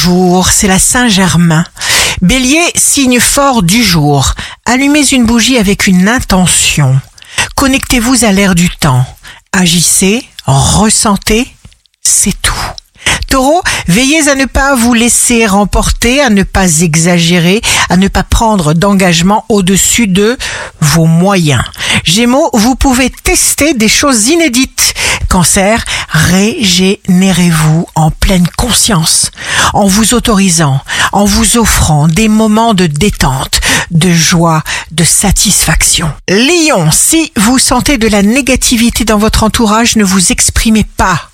Bonjour, c'est la Saint-Germain. Bélier, signe fort du jour. Allumez une bougie avec une intention. Connectez-vous à l'air du temps. Agissez, ressentez, c'est tout. Taureau, veillez à ne pas vous laisser remporter, à ne pas exagérer, à ne pas prendre d'engagement au-dessus de vos moyens. Gémeaux, vous pouvez tester des choses inédites. Cancer, régénérez-vous en pleine conscience, en vous autorisant, en vous offrant des moments de détente, de joie, de satisfaction. Lion, si vous sentez de la négativité dans votre entourage, ne vous exprimez pas.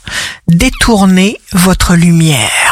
Détournez votre lumière.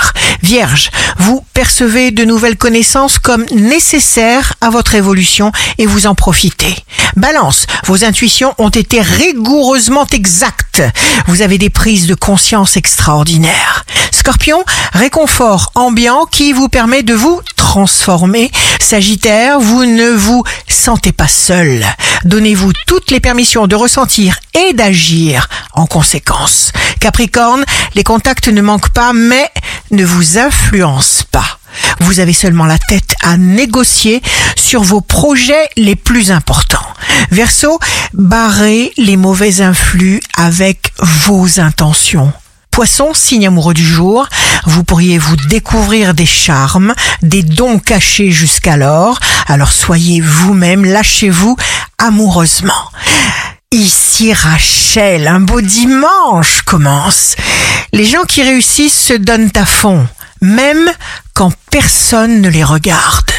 Vierge, vous percevez de nouvelles connaissances comme nécessaires à votre évolution et vous en profitez. Balance, vos intuitions ont été rigoureusement exactes. Vous avez des prises de conscience extraordinaires. Scorpion, réconfort ambiant qui vous permet de vous transformer. Sagittaire, vous ne vous sentez pas seul. Donnez-vous toutes les permissions de ressentir et d'agir en conséquence. Capricorne, les contacts ne manquent pas, mais ne vous influencent pas. Vous avez seulement la tête à négocier sur vos projets les plus importants. Verseau, barrez les mauvais influx avec vos intentions. Poisson, signe amoureux du jour, vous pourriez vous découvrir des charmes, des dons cachés jusqu'alors, alors soyez vous-même, lâchez-vous amoureusement. Ici Rachel, un beau dimanche commence. Les gens qui réussissent se donnent à fond, même quand personne ne les regarde.